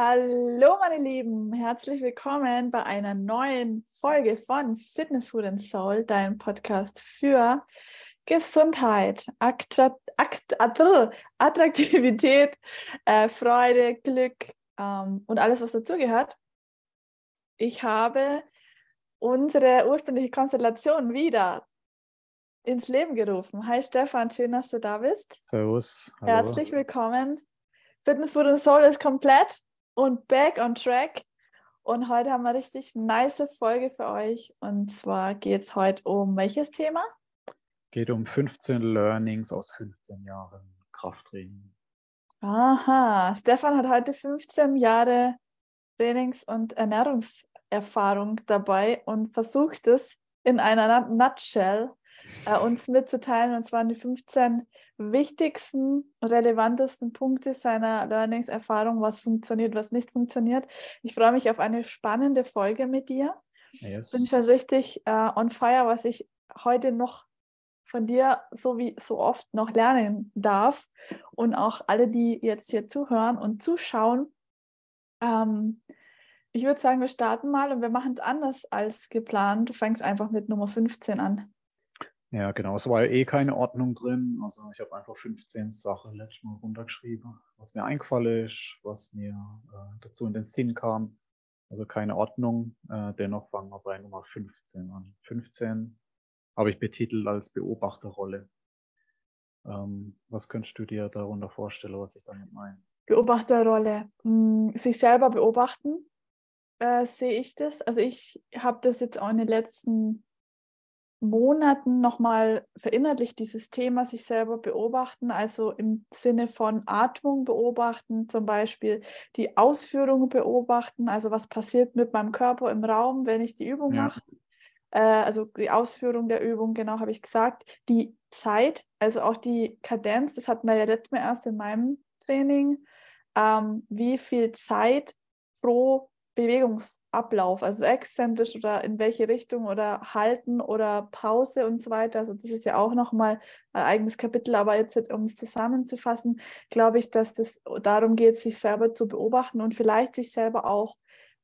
Hallo meine Lieben, herzlich willkommen bei einer neuen Folge von Fitness Food and Soul, dein Podcast für Gesundheit, Attraktivität, äh, Freude, Glück ähm, und alles, was dazugehört. Ich habe unsere ursprüngliche Konstellation wieder ins Leben gerufen. Hi Stefan, schön, dass du da bist. Servus. Hallo. Herzlich willkommen. Fitness Food and Soul ist komplett und back on track. Und heute haben wir eine richtig nice Folge für euch. Und zwar geht es heute um welches Thema? Geht um 15 Learnings aus 15 Jahren Krafttraining. Aha, Stefan hat heute 15 Jahre Trainings- und Ernährungserfahrung dabei und versucht es in einer Nutshell äh, uns mitzuteilen. Und zwar die 15 wichtigsten, relevantesten Punkte seiner Learnings-Erfahrung, was funktioniert, was nicht funktioniert. Ich freue mich auf eine spannende Folge mit dir. Yes. Bin schon richtig äh, on fire, was ich heute noch von dir so wie so oft noch lernen darf. Und auch alle, die jetzt hier zuhören und zuschauen. Ähm, ich würde sagen, wir starten mal und wir machen es anders als geplant. Du fängst einfach mit Nummer 15 an. Ja, genau. Es war ja eh keine Ordnung drin. Also ich habe einfach 15 Sachen letztes Mal runtergeschrieben, was mir eingefallen ist, was mir äh, dazu in den Sinn kam. Also keine Ordnung. Äh, dennoch fangen wir bei Nummer 15 an. 15 habe ich betitelt als Beobachterrolle. Ähm, was könntest du dir darunter vorstellen, was ich damit meine? Beobachterrolle. Hm, sich selber beobachten, äh, sehe ich das. Also ich habe das jetzt auch in den letzten Monaten nochmal verinnerlicht, dieses Thema sich selber beobachten, also im Sinne von Atmung beobachten, zum Beispiel die Ausführung beobachten, also was passiert mit meinem Körper im Raum, wenn ich die Übung ja. mache. Äh, also die Ausführung der Übung, genau habe ich gesagt. Die Zeit, also auch die Kadenz, das hatten wir ja letztes Mal erst in meinem Training, ähm, wie viel Zeit pro Bewegungsablauf, also exzentrisch oder in welche Richtung oder halten oder Pause und so weiter. Also das ist ja auch nochmal ein eigenes Kapitel, aber jetzt, um es zusammenzufassen, glaube ich, dass das darum geht, sich selber zu beobachten und vielleicht sich selber auch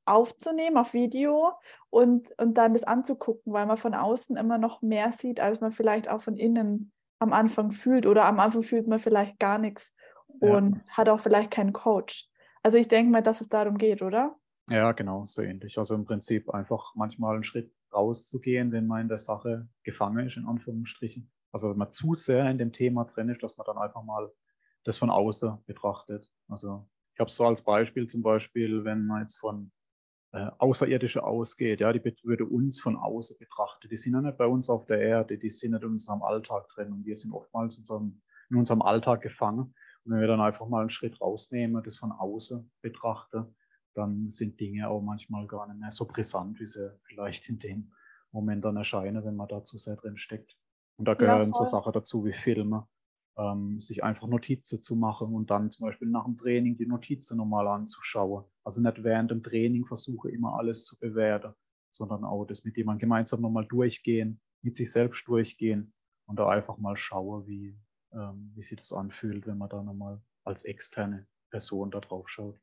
aufzunehmen auf Video und, und dann das anzugucken, weil man von außen immer noch mehr sieht, als man vielleicht auch von innen am Anfang fühlt oder am Anfang fühlt man vielleicht gar nichts und ja. hat auch vielleicht keinen Coach. Also ich denke mal, dass es darum geht, oder? Ja, genau, so ähnlich. Also im Prinzip einfach manchmal einen Schritt rauszugehen, wenn man in der Sache gefangen ist, in Anführungsstrichen. Also wenn man zu sehr in dem Thema drin ist, dass man dann einfach mal das von außen betrachtet. Also ich habe es so als Beispiel zum Beispiel, wenn man jetzt von äh, Außerirdische ausgeht, ja, die würde uns von außen betrachtet. Die sind ja nicht bei uns auf der Erde, die sind nicht in unserem Alltag drin und wir sind oftmals unserem, in unserem Alltag gefangen. Und wenn wir dann einfach mal einen Schritt rausnehmen, das von außen betrachten, dann sind Dinge auch manchmal gar nicht mehr so brisant, wie sie vielleicht in dem Moment dann erscheinen, wenn man da zu sehr drin steckt. Und da gehören ja, so Sachen dazu wie Filme, ähm, sich einfach Notizen zu machen und dann zum Beispiel nach dem Training die Notizen nochmal anzuschauen. Also nicht während dem Training versuche immer alles zu bewerten, sondern auch das mit jemandem gemeinsam nochmal durchgehen, mit sich selbst durchgehen und da einfach mal schauen, wie, ähm, wie sich das anfühlt, wenn man da nochmal als externe Person da drauf schaut.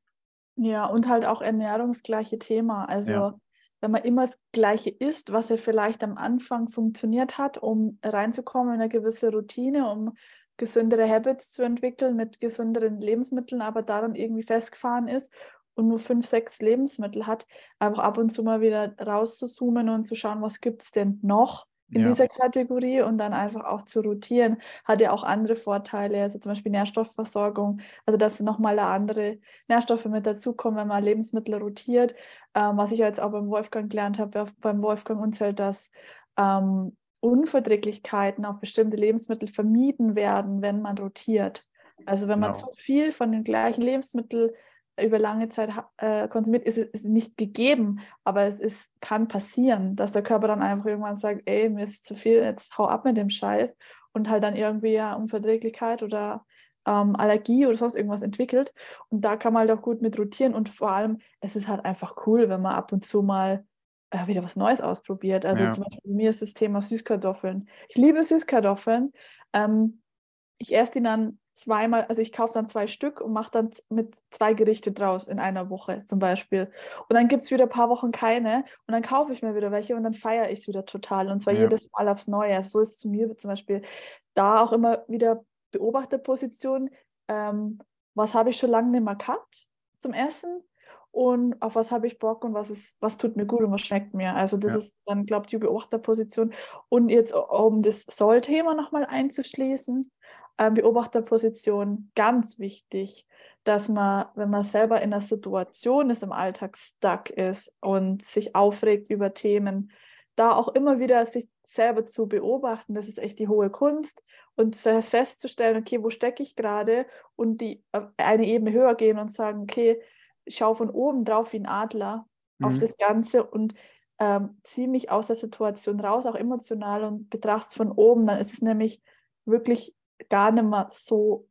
Ja, und halt auch ernährungsgleiche Thema. Also ja. wenn man immer das Gleiche isst, was ja vielleicht am Anfang funktioniert hat, um reinzukommen in eine gewisse Routine, um gesündere Habits zu entwickeln mit gesünderen Lebensmitteln, aber daran irgendwie festgefahren ist und nur fünf, sechs Lebensmittel hat, einfach ab und zu mal wieder rauszuzoomen und zu schauen, was gibt es denn noch in ja. dieser Kategorie und dann einfach auch zu rotieren, hat ja auch andere Vorteile, also zum Beispiel Nährstoffversorgung, also dass nochmal andere Nährstoffe mit dazukommen, wenn man Lebensmittel rotiert, ähm, was ich jetzt auch beim Wolfgang gelernt habe, beim Wolfgang Unzelt, dass ähm, Unverträglichkeiten auf bestimmte Lebensmittel vermieden werden, wenn man rotiert. Also wenn man genau. zu viel von den gleichen Lebensmitteln über lange Zeit äh, konsumiert, ist es nicht gegeben, aber es ist, kann passieren, dass der Körper dann einfach irgendwann sagt, ey, mir ist zu viel, jetzt hau ab mit dem Scheiß und halt dann irgendwie ja Unverträglichkeit oder ähm, Allergie oder sonst irgendwas entwickelt. Und da kann man halt auch gut mit rotieren und vor allem, es ist halt einfach cool, wenn man ab und zu mal äh, wieder was Neues ausprobiert. Also ja. zum Beispiel bei mir ist das Thema Süßkartoffeln. Ich liebe Süßkartoffeln. Ähm, ich esse die dann zweimal, also ich kaufe dann zwei Stück und mache dann mit zwei Gerichte draus in einer Woche zum Beispiel. Und dann gibt es wieder ein paar Wochen keine und dann kaufe ich mir wieder welche und dann feiere ich es wieder total. Und zwar ja. jedes Mal aufs Neue. So ist es zu mir zum Beispiel da auch immer wieder Beobachterposition. Ähm, was habe ich schon lange nicht mehr gehabt zum Essen? und auf was habe ich Bock und was ist, was tut mir gut und was schmeckt mir. Also das ja. ist dann, glaube ich, die Beobachterposition. Und jetzt, um das Soll-Thema nochmal einzuschließen, Beobachterposition, ganz wichtig, dass man, wenn man selber in einer Situation ist, im Alltag stuck ist und sich aufregt über Themen, da auch immer wieder sich selber zu beobachten, das ist echt die hohe Kunst. Und festzustellen, okay, wo stecke ich gerade? Und die äh, eine Ebene höher gehen und sagen, okay, schau von oben drauf wie ein Adler mhm. auf das Ganze und ähm, ziehe mich aus der Situation raus, auch emotional und betrachte es von oben, dann ist es nämlich wirklich gar nicht mehr so,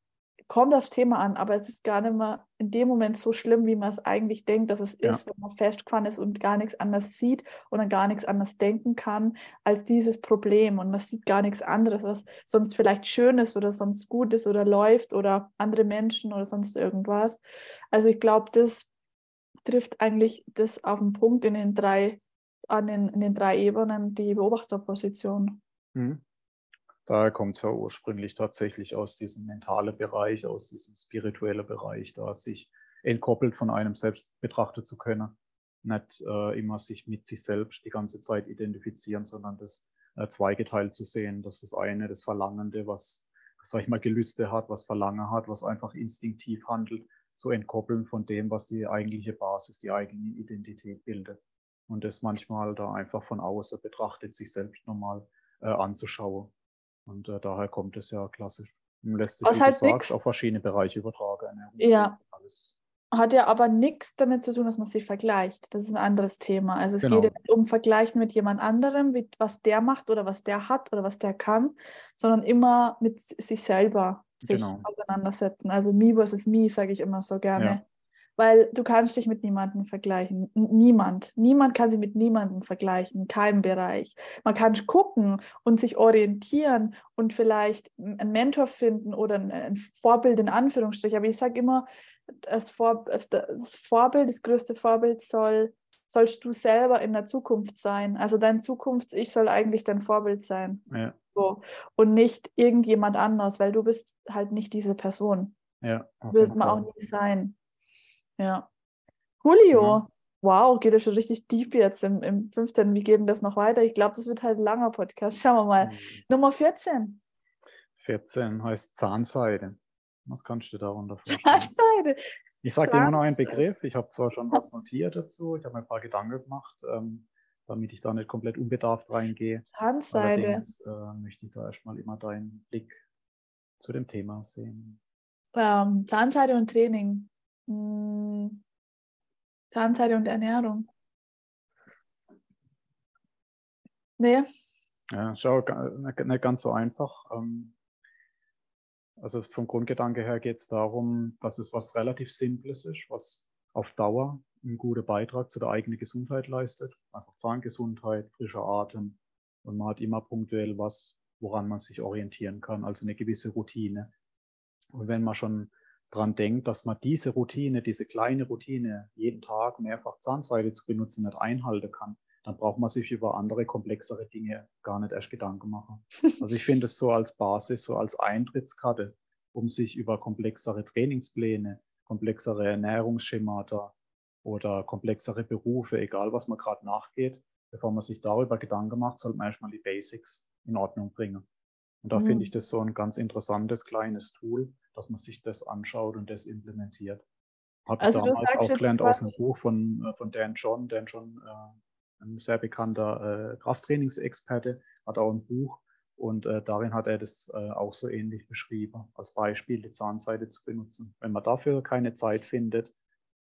kommt aufs Thema an, aber es ist gar nicht mehr in dem Moment so schlimm, wie man es eigentlich denkt, dass es ja. ist, wenn man festgefahren ist und gar nichts anders sieht dann gar nichts anders denken kann als dieses Problem. Und man sieht gar nichts anderes, was sonst vielleicht schön ist oder sonst gut ist oder läuft oder andere Menschen oder sonst irgendwas. Also ich glaube, das trifft eigentlich das auf den Punkt in den drei, an den, in den drei Ebenen, die Beobachterposition. Mhm. Daher kommt es ja ursprünglich tatsächlich aus diesem mentalen Bereich, aus diesem spirituellen Bereich, da sich entkoppelt von einem selbst betrachten zu können. Nicht äh, immer sich mit sich selbst die ganze Zeit identifizieren, sondern das äh, zweigeteilt zu sehen. dass das eine, das Verlangende, was, sag ich mal, Gelüste hat, was Verlangen hat, was einfach instinktiv handelt, zu entkoppeln von dem, was die eigentliche Basis, die eigene Identität bildet. Und das manchmal da einfach von außen betrachtet, sich selbst nochmal äh, anzuschauen. Und äh, daher kommt es ja klassisch. Und lässt sich, wie halt du sagst, auf verschiedene Bereiche übertragen. Ja. Alles. Hat ja aber nichts damit zu tun, dass man sich vergleicht. Das ist ein anderes Thema. Also es genau. geht ja nicht um Vergleichen mit jemand anderem, wie, was der macht oder was der hat oder was der kann, sondern immer mit sich selber sich genau. auseinandersetzen. Also me versus me, sage ich immer so gerne. Ja weil du kannst dich mit niemandem vergleichen. Niemand. Niemand kann sich mit niemandem vergleichen, in keinem Bereich. Man kann gucken und sich orientieren und vielleicht einen Mentor finden oder ein Vorbild in Anführungsstrichen. Aber ich sage immer, das, Vor das Vorbild, das größte Vorbild soll, sollst du selber in der Zukunft sein. Also dein Zukunfts-Ich soll eigentlich dein Vorbild sein. Ja. So. Und nicht irgendjemand anders, weil du bist halt nicht diese Person. Ja, Wird man auch nie sein. Ja. Julio, ja. wow, geht ja schon richtig deep jetzt im, im 15. Wie geht denn das noch weiter? Ich glaube, das wird halt ein langer Podcast. Schauen wir mal. Mhm. Nummer 14. 14 heißt Zahnseide. Was kannst du darunter vorstellen? Zahnseide. Ich sage immer noch einen Begriff. Ich habe zwar schon was notiert dazu, ich habe mir ein paar Gedanken gemacht, ähm, damit ich da nicht komplett unbedarft reingehe. Zahnseide. Allerdings äh, möchte ich da erstmal immer deinen Blick zu dem Thema sehen. Ähm, Zahnseide und Training. Hm. Zahnseide und Ernährung. Nee. Ja, schau, nicht ganz so einfach. Ähm, also vom Grundgedanke her geht es darum, dass es was relativ Simples ist, was auf Dauer einen guten Beitrag zu der eigenen Gesundheit leistet. Einfach Zahngesundheit, frischer Atem. Und man hat immer punktuell was, woran man sich orientieren kann, also eine gewisse Routine. Und wenn man schon dran denkt, dass man diese Routine, diese kleine Routine, jeden Tag mehrfach Zahnseide zu benutzen, nicht einhalten kann, dann braucht man sich über andere komplexere Dinge gar nicht erst Gedanken machen. Also ich finde es so als Basis, so als Eintrittskarte, um sich über komplexere Trainingspläne, komplexere Ernährungsschemata oder komplexere Berufe, egal was man gerade nachgeht, bevor man sich darüber Gedanken macht, sollte man erstmal die Basics in Ordnung bringen. Und da mhm. finde ich das so ein ganz interessantes kleines Tool, dass man sich das anschaut und das implementiert. Habe also damals auch gelernt aus einem Buch von, äh, von Dan John. Dan John, äh, ein sehr bekannter äh, Krafttrainingsexperte, hat auch ein Buch und äh, darin hat er das äh, auch so ähnlich beschrieben, als Beispiel die Zahnseide zu benutzen. Wenn man dafür keine Zeit findet,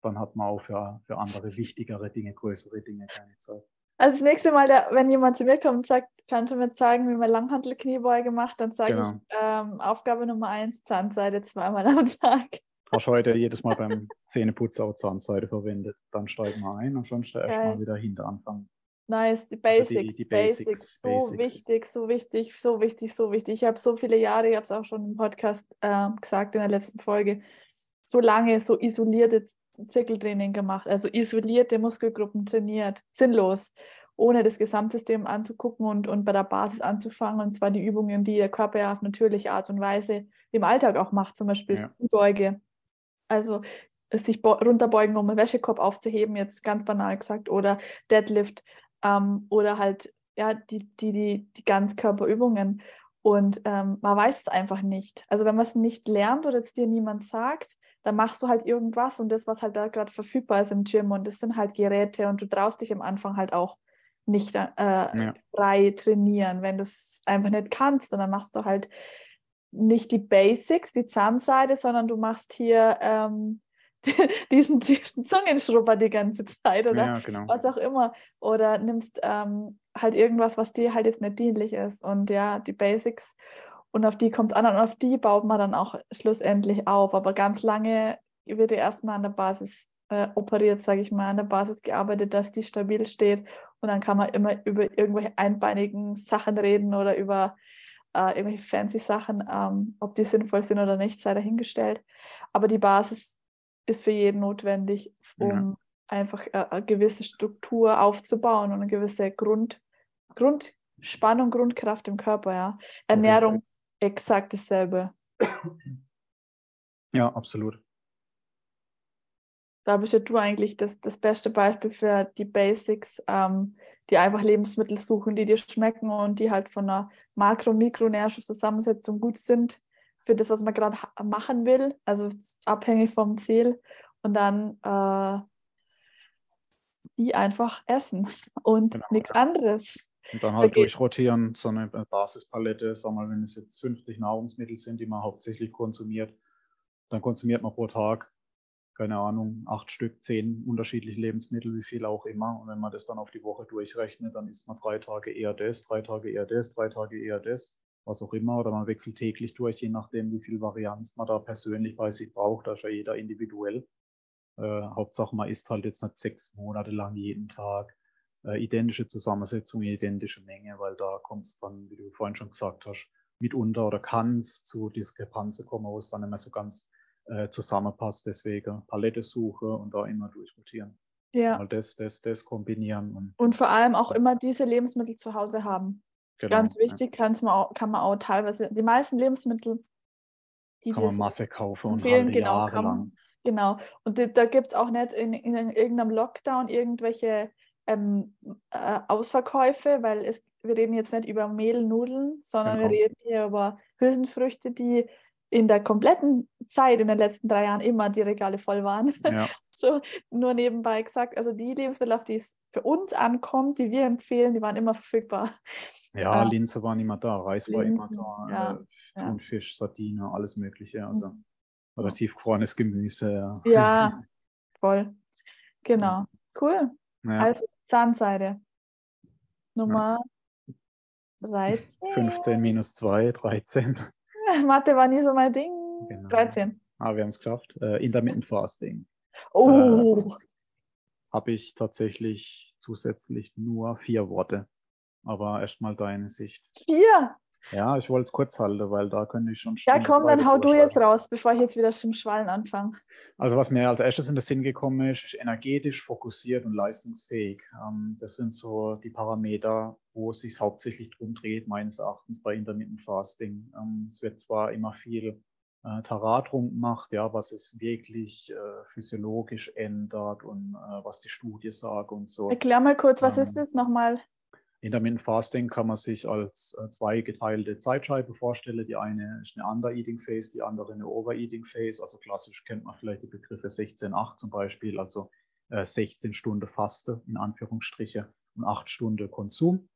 dann hat man auch für, für andere wichtigere Dinge, größere Dinge keine Zeit. Also das nächste Mal, der, wenn jemand zu mir kommt und sagt, kannst du mir zeigen, wie man Langhantel-Kniebeuge macht, dann sage genau. ich, ähm, Aufgabe Nummer eins, Zahnseide zweimal am Tag. Hast heute jedes Mal beim Zähneputzen auch Zahnseide verwendet. Dann steigen wir ein und schon erstmal wieder hinter anfangen. Nice, die Basics, also die, die Basics, Basics, so Basics. wichtig, so wichtig, so wichtig, so wichtig. Ich habe so viele Jahre, ich habe es auch schon im Podcast äh, gesagt in der letzten Folge, so lange so isolierte Zirkeltraining gemacht, also isolierte Muskelgruppen trainiert, sinnlos, ohne das Gesamtsystem anzugucken und, und bei der Basis anzufangen. Und zwar die Übungen, die der Körper ja auf natürliche Art und Weise im Alltag auch macht, zum Beispiel ja. Beuge. Also sich runterbeugen, um einen Wäschekorb aufzuheben, jetzt ganz banal gesagt, oder Deadlift ähm, oder halt ja, die, die, die, die Ganzkörperübungen. Und ähm, man weiß es einfach nicht. Also wenn man es nicht lernt oder es dir niemand sagt, dann machst du halt irgendwas und das, was halt da gerade verfügbar ist im Gym und das sind halt Geräte und du traust dich am Anfang halt auch nicht äh, ja. frei trainieren, wenn du es einfach nicht kannst. Und dann machst du halt nicht die Basics, die Zahnseide, sondern du machst hier ähm, diesen, diesen Zungenschrubber die ganze Zeit oder ja, genau. was auch immer. Oder nimmst ähm, halt irgendwas, was dir halt jetzt nicht dienlich ist. Und ja, die Basics und auf die kommt es an und auf die baut man dann auch schlussendlich auf. Aber ganz lange wird ja erstmal an der Basis äh, operiert, sage ich mal, an der Basis gearbeitet, dass die stabil steht. Und dann kann man immer über irgendwelche einbeinigen Sachen reden oder über äh, irgendwelche fancy Sachen, ähm, ob die sinnvoll sind oder nicht, sei dahingestellt. Aber die Basis ist für jeden notwendig, um ja. einfach äh, eine gewisse Struktur aufzubauen und eine gewisse Grund, Grundspannung, Grundkraft im Körper. Ja. Ernährung exakt dasselbe. Ja, absolut. Da bist ja du eigentlich das, das beste Beispiel für die Basics, ähm, die einfach Lebensmittel suchen, die dir schmecken und die halt von einer Makro- und Mikronährstoffzusammensetzung gut sind für das, was man gerade machen will, also abhängig vom Ziel. Und dann äh, die einfach essen und genau, nichts ja. anderes. Und dann halt okay. durchrotieren, so eine Basispalette, sag mal, wenn es jetzt 50 Nahrungsmittel sind, die man hauptsächlich konsumiert, dann konsumiert man pro Tag, keine Ahnung, acht Stück, zehn unterschiedliche Lebensmittel, wie viel auch immer. Und wenn man das dann auf die Woche durchrechnet, dann isst man drei Tage eher das, drei Tage eher das, drei Tage eher das, was auch immer. Oder man wechselt täglich durch, je nachdem, wie viel Varianz man da persönlich bei sich braucht. Da ist ja jeder individuell. Äh, Hauptsache, man isst halt jetzt nicht sechs Monate lang jeden Tag äh, identische Zusammensetzung, identische Menge, weil da kommt es dann, wie du vorhin schon gesagt hast, mitunter oder kann es zu Diskrepanzen kommen, wo es dann nicht mehr so ganz äh, zusammenpasst. Deswegen Palette suche und da immer durchrotieren. Ja. Mal das, das, das kombinieren. Und, und vor allem auch immer diese Lebensmittel zu Hause haben. Genau, Ganz wichtig, ja. man auch, kann man auch teilweise, die meisten Lebensmittel, die kann man Masse kaufen und empfehlen, genau, Jahre lang. Genau. Und die, da gibt es auch nicht in, in, irgendeinem Lockdown irgendwelche ähm, äh, Ausverkäufe, weil es, wir reden jetzt nicht über Mehlnudeln, sondern genau. wir reden hier über Hülsenfrüchte, die in der kompletten Zeit in den letzten drei Jahren immer die Regale voll waren. Ja. so nur nebenbei gesagt, also die Lebensmittel, auf die es für uns ankommt, die wir empfehlen, die waren immer verfügbar. Ja, äh, Linse war immer da, Reis Linsen, war immer da, ja, äh, Thunfisch, ja. Sardine, alles Mögliche. Also mhm. relativ gefrorenes Gemüse. Ja voll. Genau. Cool. Ja. Also Zahnseide. Nummer ja. 13. 15 minus 2, 13. Mathe war nie so mein Ding. Genau. 13. Ah, wir haben es geschafft. Äh, Intermittent Fasting. Oh. Äh, Habe ich tatsächlich zusätzlich nur vier Worte. Aber erstmal deine Sicht. Vier? Ja, ich wollte es kurz halten, weil da könnte ich schon Ja, komm, dann hau du jetzt raus, bevor ich jetzt wieder zum Schwallen anfange. Also was mir als erstes in den Sinn gekommen ist, ist energetisch, fokussiert und leistungsfähig. Ähm, das sind so die Parameter, wo es sich hauptsächlich drum dreht, meines Erachtens bei Intermittent Fasting. Ähm, es wird zwar immer viel äh, Taradrung gemacht, ja, was es wirklich äh, physiologisch ändert und äh, was die Studie sagt und so. Erklär mal kurz, was ähm, ist das nochmal? Intermittent Fasting kann man sich als äh, zwei geteilte Zeitscheibe vorstellen. Die eine ist eine Under-Eating Phase, die andere eine Over-Eating Phase. Also klassisch kennt man vielleicht die Begriffe 16-8 zum Beispiel, also 16 äh, Stunden Faste in Anführungsstriche und 8 Stunden Konsum.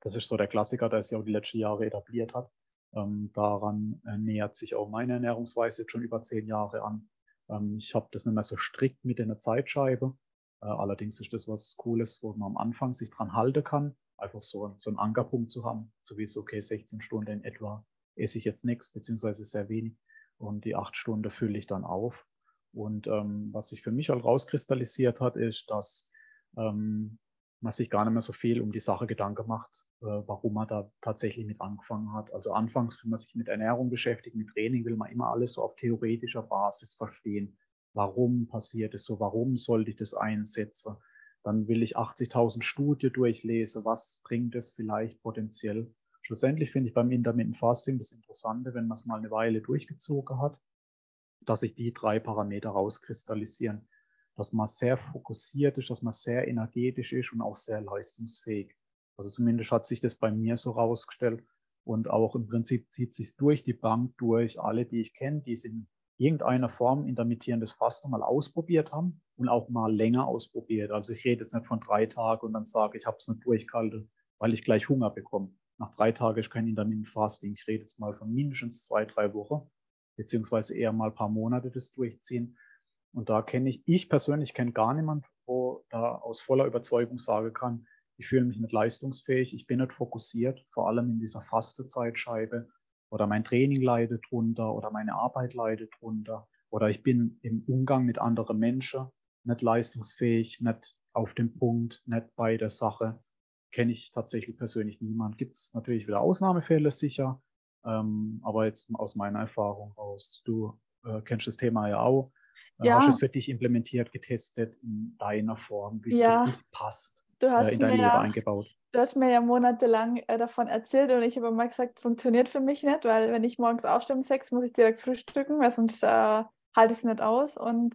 Das ist so der Klassiker, der sich auch die letzten Jahre etabliert hat. Ähm, daran äh, nähert sich auch meine Ernährungsweise jetzt schon über zehn Jahre an. Ähm, ich habe das nicht mehr so strikt mit in der Zeitscheibe. Allerdings ist das was Cooles, wo man am Anfang sich dran halten kann einfach so, so einen Ankerpunkt zu haben, so wie es okay, 16 Stunden in etwa esse ich jetzt nichts, beziehungsweise sehr wenig und die acht Stunden fülle ich dann auf. Und ähm, was sich für mich halt rauskristallisiert hat, ist, dass ähm, man sich gar nicht mehr so viel um die Sache Gedanken macht, äh, warum man da tatsächlich mit angefangen hat. Also anfangs, wenn man sich mit Ernährung beschäftigt, mit Training, will man immer alles so auf theoretischer Basis verstehen. Warum passiert es so? Warum sollte ich das einsetzen? Dann will ich 80.000 Studien durchlesen. Was bringt es vielleicht potenziell? Schlussendlich finde ich beim Intermittent Fasting das Interessante, wenn man es mal eine Weile durchgezogen hat, dass sich die drei Parameter rauskristallisieren dass man sehr fokussiert ist, dass man sehr energetisch ist und auch sehr leistungsfähig. Also zumindest hat sich das bei mir so rausgestellt. Und auch im Prinzip zieht sich durch die Bank durch. Alle, die ich kenne, die es in irgendeiner Form intermittierendes Fasten mal ausprobiert haben und auch mal länger ausprobiert. Also ich rede jetzt nicht von drei Tagen und dann sage, ich habe es nicht durchgehalten, weil ich gleich Hunger bekomme. Nach drei Tagen ist kein Intermittent Fasting. Ich rede jetzt mal von mindestens zwei, drei Wochen, beziehungsweise eher mal ein paar Monate das durchziehen. Und da kenne ich, ich persönlich kenne gar niemanden, wo da aus voller Überzeugung sagen kann, ich fühle mich nicht leistungsfähig, ich bin nicht fokussiert, vor allem in dieser Fastezeitscheibe oder mein Training leidet drunter oder meine Arbeit leidet drunter oder ich bin im Umgang mit anderen Menschen nicht leistungsfähig, nicht auf dem Punkt, nicht bei der Sache. Kenne ich tatsächlich persönlich niemanden. Gibt es natürlich wieder Ausnahmefälle sicher, ähm, aber jetzt aus meiner Erfahrung raus. Du äh, kennst das Thema ja auch. Ja. Hast du es für dich implementiert, getestet in deiner Form, wie es ja. für dich passt, du hast äh, in dein Leben ja, eingebaut? Du hast mir ja monatelang äh, davon erzählt und ich habe immer gesagt, funktioniert für mich nicht, weil wenn ich morgens aufstehe um sechs, muss ich direkt frühstücken, weil sonst äh, halte ich es nicht aus. Und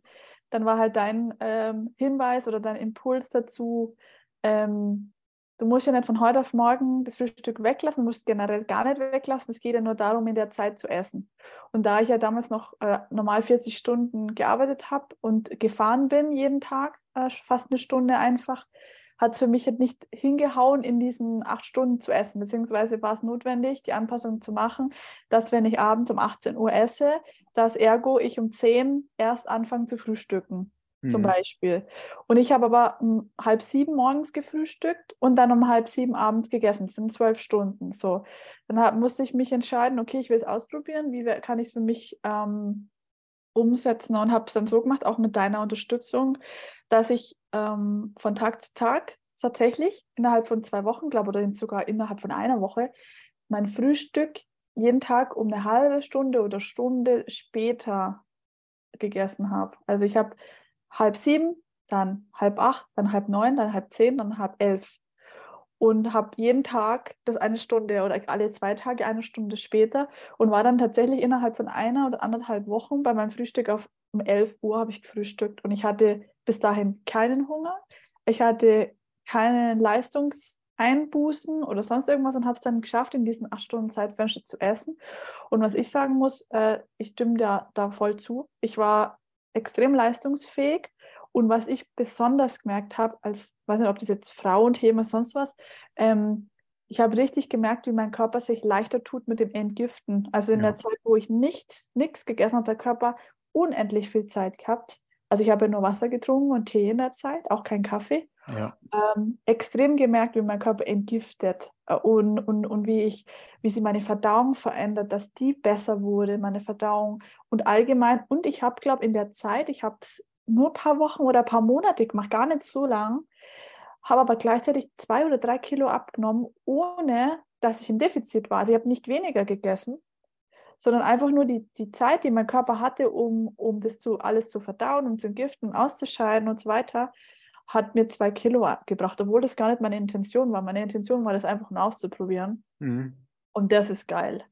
dann war halt dein ähm, Hinweis oder dein Impuls dazu, ähm, du musst ja nicht von heute auf morgen das Frühstück weglassen, du musst generell gar nicht weglassen. Es geht ja nur darum, in der Zeit zu essen. Und da ich ja damals noch äh, normal 40 Stunden gearbeitet habe und gefahren bin jeden Tag, äh, fast eine Stunde einfach, hat es für mich halt nicht hingehauen, in diesen acht Stunden zu essen. Beziehungsweise war es notwendig, die Anpassung zu machen, dass wenn ich abends um 18 Uhr esse, dass ergo ich um 10 erst anfange zu frühstücken zum mhm. Beispiel. Und ich habe aber um halb sieben morgens gefrühstückt und dann um halb sieben abends gegessen. Das sind zwölf Stunden. So, dann hab, musste ich mich entscheiden, okay, ich will es ausprobieren. Wie kann ich es für mich ähm, umsetzen? Und habe es dann so gemacht, auch mit deiner Unterstützung, dass ich ähm, von Tag zu Tag tatsächlich innerhalb von zwei Wochen, glaube oder sogar innerhalb von einer Woche, mein Frühstück jeden Tag um eine halbe Stunde oder Stunde später gegessen habe. Also ich habe halb sieben, dann halb acht, dann halb neun, dann halb zehn, dann halb elf. Und habe jeden Tag das eine Stunde oder alle zwei Tage eine Stunde später und war dann tatsächlich innerhalb von einer oder anderthalb Wochen bei meinem Frühstück auf um 11 Uhr habe ich gefrühstückt und ich hatte bis dahin keinen Hunger. Ich hatte keine Leistungseinbußen oder sonst irgendwas und habe es dann geschafft, in diesen acht Stunden Zeitfenster zu essen. Und was ich sagen muss, äh, ich stimme da, da voll zu. Ich war extrem leistungsfähig. Und was ich besonders gemerkt habe, als, weiß nicht, ob das jetzt Frauenthema sonst was, ähm, ich habe richtig gemerkt, wie mein Körper sich leichter tut mit dem Entgiften. Also in ja. der Zeit, wo ich nicht nichts gegessen habe, der Körper unendlich viel Zeit gehabt. Also ich habe nur Wasser getrunken und Tee in der Zeit, auch kein Kaffee. Ja. Ähm, extrem gemerkt, wie mein Körper entgiftet äh, und, und, und wie ich, wie sie meine Verdauung verändert, dass die besser wurde, meine Verdauung und allgemein. Und ich habe, glaube ich, in der Zeit, ich habe es nur ein paar Wochen oder ein paar Monate gemacht, gar nicht so lang, habe aber gleichzeitig zwei oder drei Kilo abgenommen, ohne dass ich im Defizit war. Also ich habe nicht weniger gegessen, sondern einfach nur die, die Zeit, die mein Körper hatte, um, um das zu, alles zu verdauen, um zu entgiften, auszuscheiden und so weiter, hat mir zwei Kilo gebracht, obwohl das gar nicht meine Intention war. Meine Intention war, das einfach nur auszuprobieren. Mhm. Und das ist geil.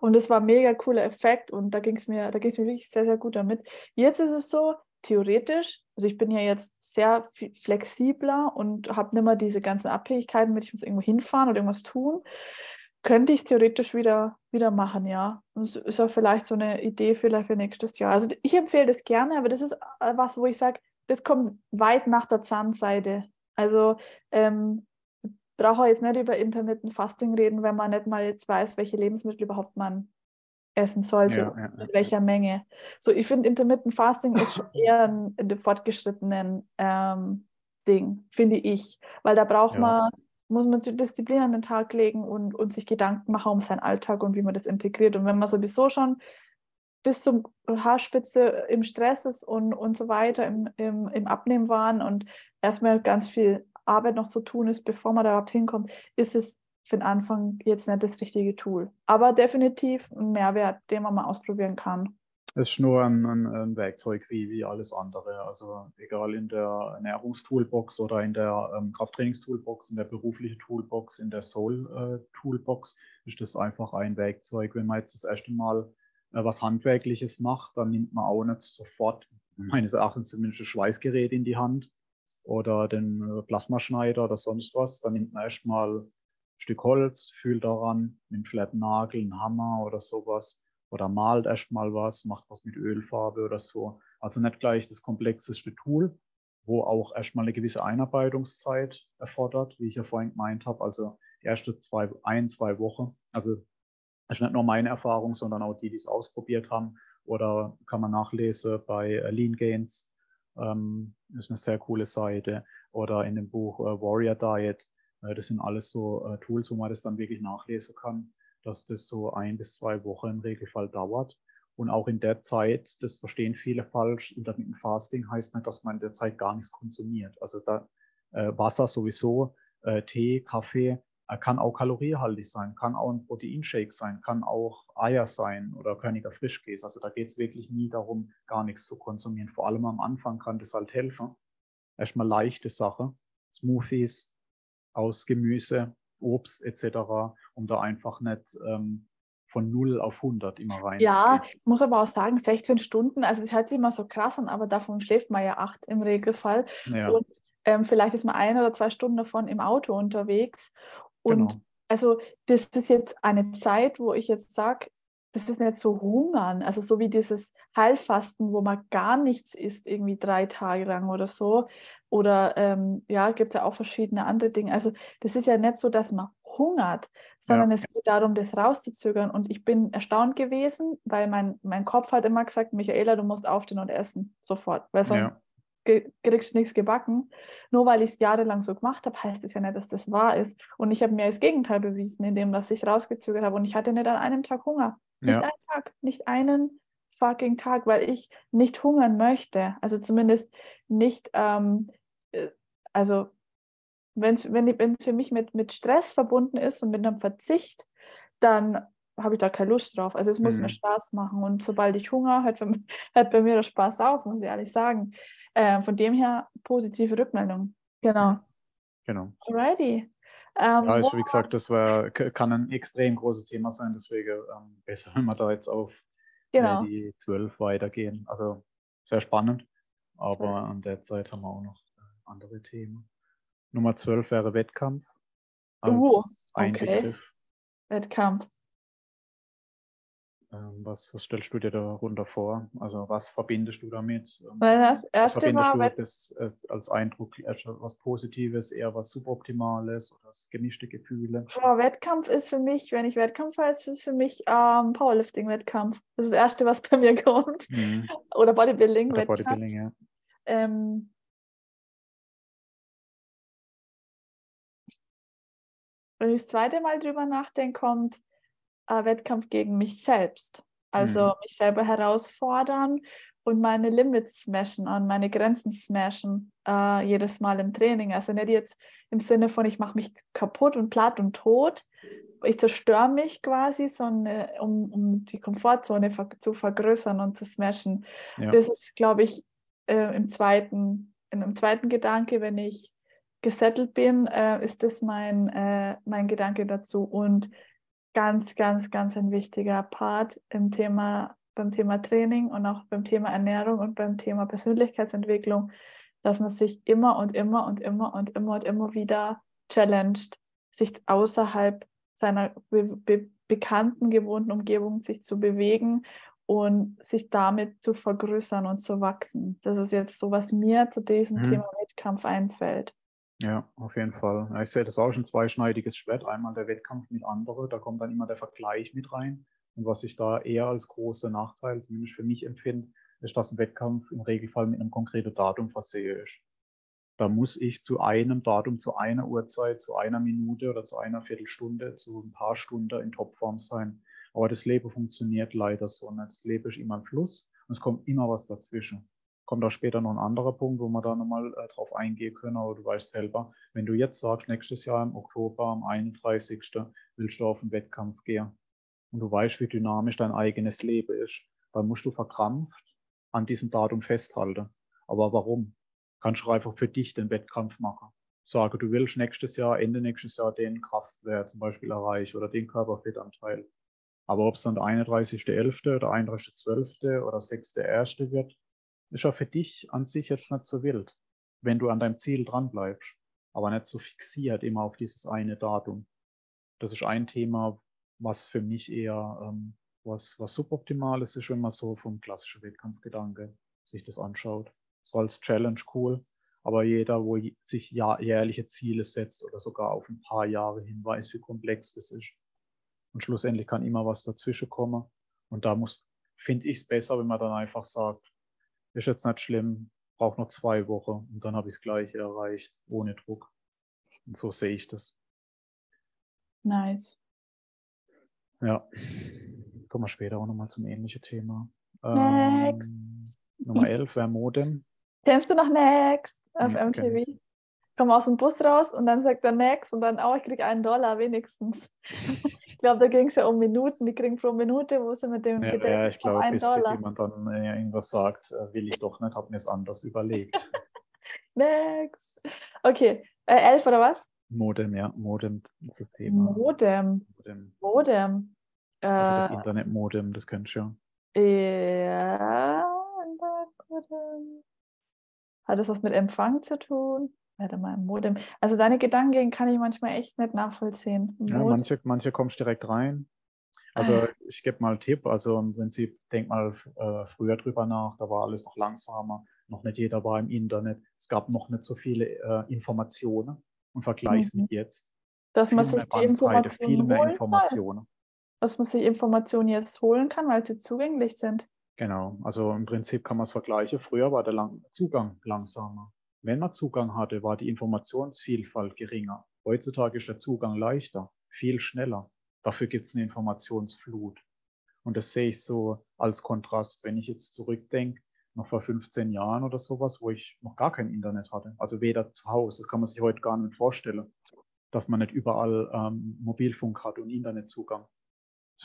Und das war ein mega cooler Effekt und da ging es mir, mir wirklich sehr, sehr gut damit. Jetzt ist es so, theoretisch, also ich bin ja jetzt sehr flexibler und habe nicht mehr diese ganzen Abhängigkeiten mit, ich muss irgendwo hinfahren oder irgendwas tun, könnte ich es theoretisch wieder, wieder machen, ja. Das ist ja vielleicht so eine Idee vielleicht für nächstes Jahr. Also ich empfehle das gerne, aber das ist äh, was, wo ich sage, das kommt weit nach der Zahnseite. Also ähm, brauche jetzt nicht über Intermittent Fasting reden, wenn man nicht mal jetzt weiß, welche Lebensmittel überhaupt man essen sollte, ja, ja, ja. in welcher Menge. So, ich finde Intermittent Fasting ist schon eher ein, ein fortgeschrittenen ähm, Ding, finde ich, weil da braucht man muss man Disziplin an den Tag legen und, und sich Gedanken machen um seinen Alltag und wie man das integriert. Und wenn man sowieso schon bis zum Haarspitze im Stress ist und, und so weiter, im, im, im Abnehmen waren und erstmal ganz viel Arbeit noch zu tun ist, bevor man da überhaupt hinkommt, ist es für den Anfang jetzt nicht das richtige Tool. Aber definitiv ein Mehrwert, den man mal ausprobieren kann. Es ist nur ein, ein, ein, Werkzeug wie, wie alles andere. Also egal in der Ernährungstoolbox oder in der ähm, Krafttrainingstoolbox, in der beruflichen Toolbox, in der Soul-Toolbox äh, ist das einfach ein Werkzeug. Wenn man jetzt das erste Mal äh, was Handwerkliches macht, dann nimmt man auch nicht sofort, meines Erachtens zumindest, das Schweißgerät in die Hand oder den äh, Plasmaschneider oder sonst was. Dann nimmt man erstmal ein Stück Holz, fühlt daran, nimmt vielleicht einen Nagel, einen Hammer oder sowas oder malt erstmal was, macht was mit Ölfarbe oder so. Also nicht gleich das komplexeste Tool, wo auch erstmal eine gewisse Einarbeitungszeit erfordert, wie ich ja vorhin gemeint habe. Also die erste zwei, ein, zwei Wochen. Also das ist nicht nur meine Erfahrung, sondern auch die, die es ausprobiert haben. Oder kann man nachlesen bei äh, Lean Gains. Ähm, ist eine sehr coole Seite. Oder in dem Buch äh, Warrior Diet. Äh, das sind alles so äh, Tools, wo man das dann wirklich nachlesen kann dass das so ein bis zwei Wochen im Regelfall dauert. Und auch in der Zeit, das verstehen viele falsch, Intermittent Fasting heißt nicht, dass man in der Zeit gar nichts konsumiert. Also da äh, Wasser sowieso, äh, Tee, Kaffee, äh, kann auch kaloriehaltig sein, kann auch ein Proteinshake sein, kann auch Eier sein oder Körniger Frischkäse. Also da geht es wirklich nie darum, gar nichts zu konsumieren. Vor allem am Anfang kann das halt helfen. Erstmal leichte Sache, Smoothies aus Gemüse, Obst etc., um da einfach nicht ähm, von 0 auf 100 immer rein. Ja, ich muss aber auch sagen, 16 Stunden, also es hört sich immer so krass an, aber davon schläft man ja acht im Regelfall. Ja. Und ähm, vielleicht ist man ein oder zwei Stunden davon im Auto unterwegs. Und genau. also das ist jetzt eine Zeit, wo ich jetzt sage, das ist nicht so hungern, also so wie dieses Heilfasten, wo man gar nichts isst, irgendwie drei Tage lang oder so. Oder ähm, ja, gibt es ja auch verschiedene andere Dinge. Also das ist ja nicht so, dass man hungert, sondern ja. es geht darum, das rauszuzögern. Und ich bin erstaunt gewesen, weil mein, mein Kopf hat immer gesagt, Michaela, du musst aufstehen und essen, sofort, weil sonst ja. kriegst du nichts gebacken. Nur weil ich es jahrelang so gemacht habe, heißt es ja nicht, dass das wahr ist. Und ich habe mir das Gegenteil bewiesen, indem dass ich rausgezögert habe. Und ich hatte nicht an einem Tag Hunger. Nicht ja. einen Tag, nicht einen fucking Tag, weil ich nicht hungern möchte. Also zumindest nicht, ähm, äh, also wenn's, wenn es für mich mit, mit Stress verbunden ist und mit einem Verzicht, dann habe ich da keine Lust drauf. Also es muss mhm. mir Spaß machen. Und sobald ich Hunger, hört, für, hört bei mir der Spaß auf, muss ich ehrlich sagen. Äh, von dem her positive Rückmeldung. Genau. Genau. Alrighty. Ähm, ja, also wie gesagt, das war, kann ein extrem großes Thema sein, deswegen ähm, besser, wenn wir da jetzt auf genau. die zwölf weitergehen. Also sehr spannend, aber 12. an der Zeit haben wir auch noch äh, andere Themen. Nummer zwölf wäre Wettkampf. Uh, okay. Wettkampf. Ähm, was, was, stellst du dir darunter vor? Also was verbindest du damit? Ähm, Weil das erste verbindest Mal du das als Eindruck was Positives, eher was Suboptimales oder gemischte Gefühle? Oh, Wettkampf ist für mich, wenn ich Wettkampf heiße, ist für mich ähm, Powerlifting-Wettkampf. Das ist das Erste, was bei mir kommt. Mhm. Oder Bodybuilding-Wettkampf. Bodybuilding, ja. Ähm, wenn ich das zweite Mal drüber nachdenke, kommt äh, Wettkampf gegen mich selbst. Also mhm. mich selber herausfordern und meine Limits smashen und meine Grenzen smashen äh, jedes Mal im Training. Also nicht jetzt im Sinne von, ich mache mich kaputt und platt und tot, ich zerstöre mich quasi, sondern um, um die Komfortzone ver zu vergrößern und zu smashen. Ja. Das ist, glaube ich, äh, im zweiten, in einem zweiten Gedanke, wenn ich gesettelt bin, äh, ist das mein, äh, mein Gedanke dazu. Und ganz, ganz, ganz ein wichtiger Part im Thema, beim Thema Training und auch beim Thema Ernährung und beim Thema Persönlichkeitsentwicklung, dass man sich immer und immer und immer und immer und immer wieder challenged, sich außerhalb seiner be be bekannten, gewohnten Umgebung sich zu bewegen und sich damit zu vergrößern und zu wachsen. Das ist jetzt so, was mir zu diesem mhm. Thema Wettkampf einfällt. Ja, auf jeden Fall. Ja, ich sehe das auch schon zweischneidiges Schwert. Einmal der Wettkampf mit anderen, da kommt dann immer der Vergleich mit rein. Und was ich da eher als großer Nachteil, zumindest für mich empfinde, ist, dass ein Wettkampf im Regelfall mit einem konkreten Datum versehe ist. Da muss ich zu einem Datum, zu einer Uhrzeit, zu einer Minute oder zu einer Viertelstunde, zu ein paar Stunden in Topform sein. Aber das Leben funktioniert leider so nicht. Das Leben ist immer im Fluss und es kommt immer was dazwischen. Kommt da später noch ein anderer Punkt, wo wir da nochmal äh, drauf eingehen können. Aber du weißt selber, wenn du jetzt sagst, nächstes Jahr im Oktober, am 31. willst du auf den Wettkampf gehen und du weißt, wie dynamisch dein eigenes Leben ist, dann musst du verkrampft an diesem Datum festhalten. Aber warum? Kannst du einfach für dich den Wettkampf machen. Sage, du willst nächstes Jahr, Ende nächstes Jahr den Kraftwert zum Beispiel erreichen oder den Körperfettanteil. Aber ob es dann der 31.11. oder 31.12. oder 6.1. wird, ist ja für dich an sich jetzt nicht so wild, wenn du an deinem Ziel dran bleibst, aber nicht so fixiert immer auf dieses eine Datum. Das ist ein Thema, was für mich eher ähm, was, was suboptimal ist, ist, wenn man so vom klassischen Wettkampfgedanke sich das anschaut. So als Challenge cool, aber jeder, wo sich jährliche Ziele setzt oder sogar auf ein paar Jahre hin, weiß, wie komplex das ist. Und schlussendlich kann immer was dazwischen kommen. Und da muss, finde ich es besser, wenn man dann einfach sagt, ist jetzt nicht schlimm, braucht noch zwei Wochen und dann habe ich das Gleiche erreicht, ohne Druck. Und so sehe ich das. Nice. Ja, kommen wir später auch nochmal zum ähnlichen Thema. Next. Ähm, Nummer 11 wäre Modem. Kennst du noch Next auf ja, MTV? Komm aus dem Bus raus und dann sagt er Next und dann, oh, ich kriege einen Dollar wenigstens. ich glaube, da ging es ja um Minuten. Die kriegen pro Minute, wo sie mit dem ja, Gedächtnis ja, ich glaube, bis, bis jemand dann äh, irgendwas sagt, äh, will ich doch nicht, habe mir es anders überlegt. Next. Okay, äh, elf oder was? Modem, ja, Modem ist das Thema. Modem. Modem. Modem. Also das äh, Internetmodem, das kennst du ja. Ja, Internetmodem. Hat das was mit Empfang zu tun? Warte mal, Modem. Also deine Gedanken kann ich manchmal echt nicht nachvollziehen. Ja, manche, manche kommst direkt rein. Also ah. ich gebe mal einen Tipp. Also im Prinzip denk mal äh, früher drüber nach. Da war alles noch langsamer. Noch nicht jeder war im Internet. Es gab noch nicht so viele äh, Informationen und vergleichs mhm. mit jetzt. Dass man sich die Informationen viel mehr Informationen. Dass man sich Informationen jetzt holen kann, weil sie zugänglich sind. Genau, also im Prinzip kann man es vergleichen. Früher war der Lang Zugang langsamer. Wenn man Zugang hatte, war die Informationsvielfalt geringer. Heutzutage ist der Zugang leichter, viel schneller. Dafür gibt es eine Informationsflut. Und das sehe ich so als Kontrast, wenn ich jetzt zurückdenke, noch vor 15 Jahren oder sowas, wo ich noch gar kein Internet hatte. Also weder zu Hause, das kann man sich heute gar nicht vorstellen, dass man nicht überall ähm, Mobilfunk hat und Internetzugang.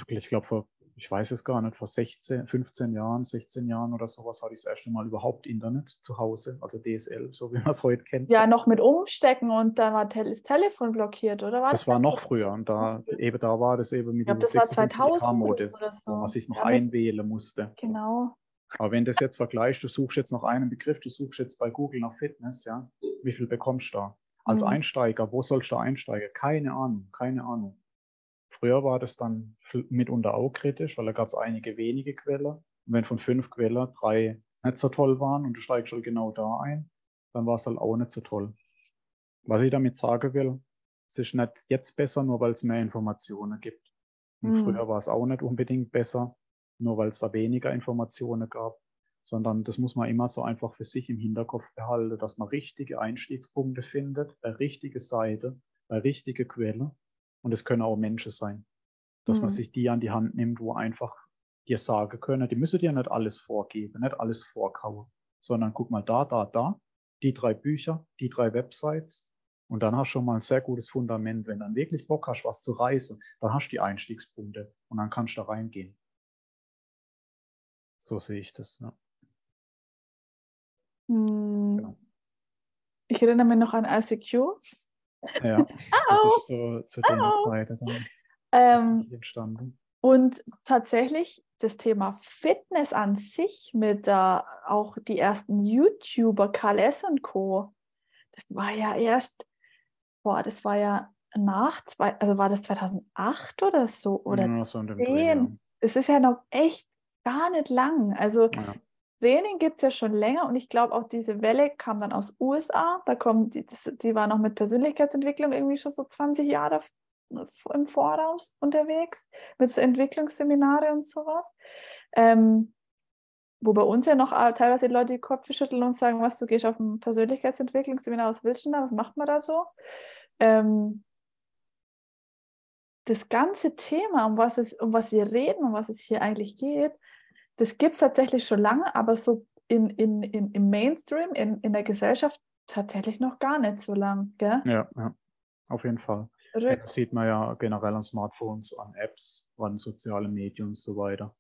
Ich glaube, vor, ich weiß es gar nicht, vor 16, 15 Jahren, 16 Jahren oder sowas hatte ich das erste Mal überhaupt Internet zu Hause, also DSL, so wie man es heute kennt. Ja, noch mit Umstecken und da war das Telefon blockiert, oder was? Das war noch früher und da, eben, da war das eben mit diesem 56K-Modus, so. wo man sich noch ja, einwählen musste. Genau. Aber wenn du das jetzt vergleichst, du suchst jetzt nach einem Begriff, du suchst jetzt bei Google nach Fitness, ja, wie viel bekommst du da? Als mhm. Einsteiger, wo sollst du einsteigen? Keine Ahnung, keine Ahnung. Früher war das dann mitunter auch kritisch, weil da gab es einige wenige Quellen. Und wenn von fünf Quellen drei nicht so toll waren und du steigst halt genau da ein, dann war es halt auch nicht so toll. Was ich damit sagen will, es ist nicht jetzt besser, nur weil es mehr Informationen gibt. Und mhm. früher war es auch nicht unbedingt besser, nur weil es da weniger Informationen gab, sondern das muss man immer so einfach für sich im Hinterkopf behalten, dass man richtige Einstiegspunkte findet, bei richtige Seite, bei richtige Quelle. Und es können auch Menschen sein, dass mhm. man sich die an die Hand nimmt, wo einfach dir sagen können, die müssen dir nicht alles vorgeben, nicht alles vorkauen, sondern guck mal da, da, da, die drei Bücher, die drei Websites, und dann hast du schon mal ein sehr gutes Fundament. Wenn du dann wirklich Bock hast, was zu reißen, dann hast du die Einstiegspunkte und dann kannst du da reingehen. So sehe ich das. Ja. Hm. Genau. Ich erinnere mich noch an ICQ. Ja, das ist so zu der Zeit dann ähm, entstanden. Und tatsächlich das Thema Fitness an sich mit äh, auch die ersten YouTuber, Karl S. und Co. Das war ja erst, boah, das war ja nach, zwei, also war das 2008 oder so? Oder ja, so 10? Dreh, ja. Es ist ja noch echt gar nicht lang. Also ja. Training gibt es ja schon länger und ich glaube auch diese Welle kam dann aus USA. Da kommt, die, die war noch mit Persönlichkeitsentwicklung irgendwie schon so 20 Jahre im Voraus unterwegs, mit so Entwicklungsseminare und sowas. Ähm, wo bei uns ja noch äh, teilweise die Leute die Köpfe schütteln und sagen, was, du gehst auf ein Persönlichkeitsentwicklungsseminar, was willst du da, was macht man da so? Ähm, das ganze Thema, um was, es, um was wir reden, um was es hier eigentlich geht, das gibt es tatsächlich schon lange, aber so in, in, in, im Mainstream, in, in der Gesellschaft tatsächlich noch gar nicht so lang. Gell? Ja, ja, auf jeden Fall. Ja, das sieht man ja generell an Smartphones, an Apps, an sozialen Medien und so weiter,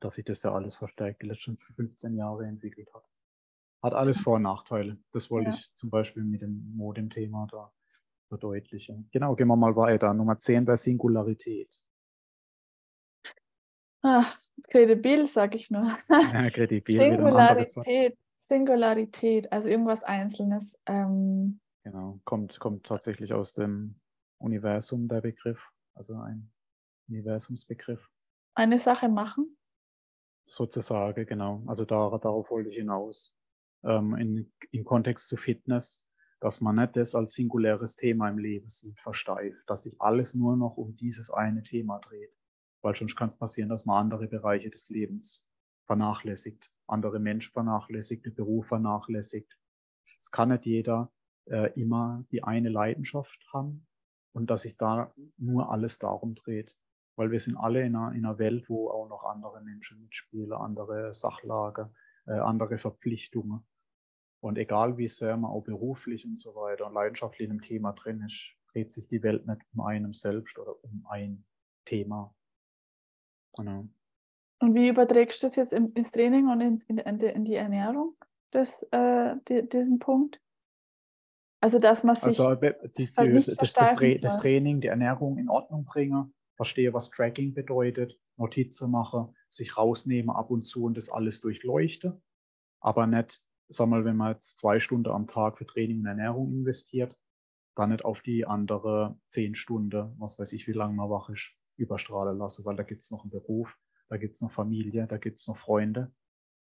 dass sich das ja alles verstärkt die letzten 15 Jahre entwickelt hat. Hat alles Vor- und Nachteile. Das wollte ja. ich zum Beispiel mit dem Modem-Thema da verdeutlichen. Genau, gehen wir mal weiter. Nummer 10 bei Singularität. Ach, kredibil, sag ich nur. Ja, kredibil. Singularität, Singularität, also irgendwas Einzelnes. Ähm, genau, kommt, kommt tatsächlich aus dem Universum der Begriff, also ein Universumsbegriff. Eine Sache machen? Sozusagen, genau. Also da, darauf wollte ich hinaus. Ähm, in, Im Kontext zu Fitness, dass man nicht das als singuläres Thema im Leben sieht, versteift, dass sich alles nur noch um dieses eine Thema dreht. Weil sonst kann es passieren, dass man andere Bereiche des Lebens vernachlässigt, andere Menschen vernachlässigt, den Beruf vernachlässigt. Es kann nicht jeder äh, immer die eine Leidenschaft haben und dass sich da nur alles darum dreht. Weil wir sind alle in einer, in einer Welt, wo auch noch andere Menschen mitspielen, andere Sachlage, äh, andere Verpflichtungen. Und egal wie sehr man auch beruflich und so weiter und leidenschaftlich in einem Thema drin ist, dreht sich die Welt nicht um einem selbst oder um ein Thema. Genau. Und wie überträgst du das jetzt ins Training und in, in, in die Ernährung, das, äh, die, diesen Punkt? Also, dass man sich also, die, die, das, das, das, Training, die Ernährung in Ordnung bringen, verstehe, was Tracking bedeutet, Notizen machen, sich rausnehmen ab und zu und das alles durchleuchte, aber nicht, sag mal, wenn man jetzt zwei Stunden am Tag für Training und Ernährung investiert, dann nicht auf die andere zehn Stunden, was weiß ich, wie lange man wach ist, überstrahlen lasse, weil da gibt es noch einen Beruf, da gibt es noch Familie, da gibt es noch Freunde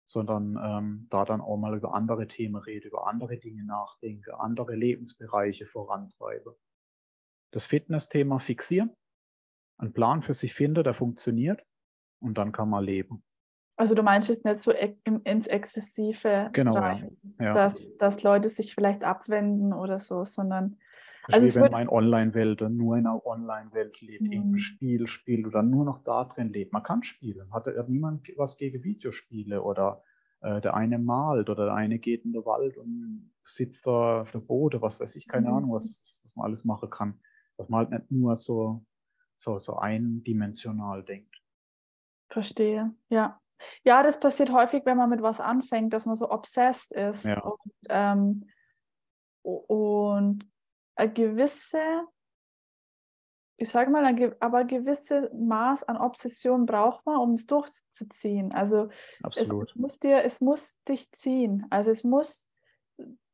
sondern ähm, da dann auch mal über andere Themen rede, über andere Dinge nachdenke, andere Lebensbereiche vorantreibe. Das Fitness-Thema fixieren, einen Plan für sich finde, der funktioniert und dann kann man leben. Also du meinst es nicht so ins Exzessive genau, rein, ja. Dass, dass Leute sich vielleicht abwenden oder so, sondern also wie wenn man in Online-Welt nur in einer Online-Welt lebt, mhm. irgendein Spiel spielt oder nur noch da drin lebt. Man kann spielen. Hat, hat niemand was gegen Videospiele oder äh, der eine malt oder der eine geht in den Wald und sitzt da auf der Boden, was weiß ich, keine mhm. Ahnung, was, was man alles machen kann. Dass man halt nicht nur so, so, so eindimensional denkt. Verstehe, ja. Ja, das passiert häufig, wenn man mit was anfängt, dass man so obsessed ist. Ja. Und, ähm, und eine gewisse, ich sage mal, ein, aber ein gewisses Maß an Obsession braucht man, um es durchzuziehen. Also es, es, muss dir, es muss dich ziehen. Also es muss,